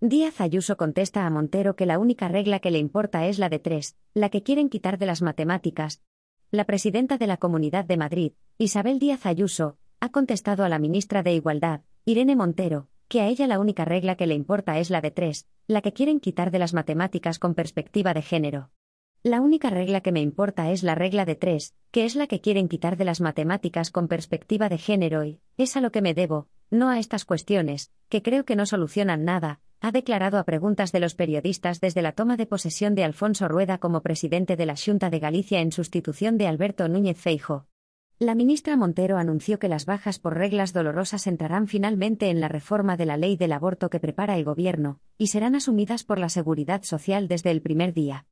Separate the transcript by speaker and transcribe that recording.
Speaker 1: Díaz Ayuso contesta a Montero que la única regla que le importa es la de tres, la que quieren quitar de las matemáticas. La presidenta de la Comunidad de Madrid, Isabel Díaz Ayuso, ha contestado a la ministra de Igualdad, Irene Montero, que a ella la única regla que le importa es la de tres, la que quieren quitar de las matemáticas con perspectiva de género. La única regla que me importa es la regla de tres, que es la que quieren quitar de las matemáticas con perspectiva de género y, es a lo que me debo, no a estas cuestiones, que creo que no solucionan nada, ha declarado a preguntas de los periodistas desde la toma de posesión de Alfonso Rueda como presidente de la Junta de Galicia en sustitución de Alberto Núñez Feijo. La ministra Montero anunció que las bajas por reglas dolorosas entrarán finalmente en la reforma de la ley del aborto que prepara el Gobierno, y serán asumidas por la Seguridad Social desde el primer día.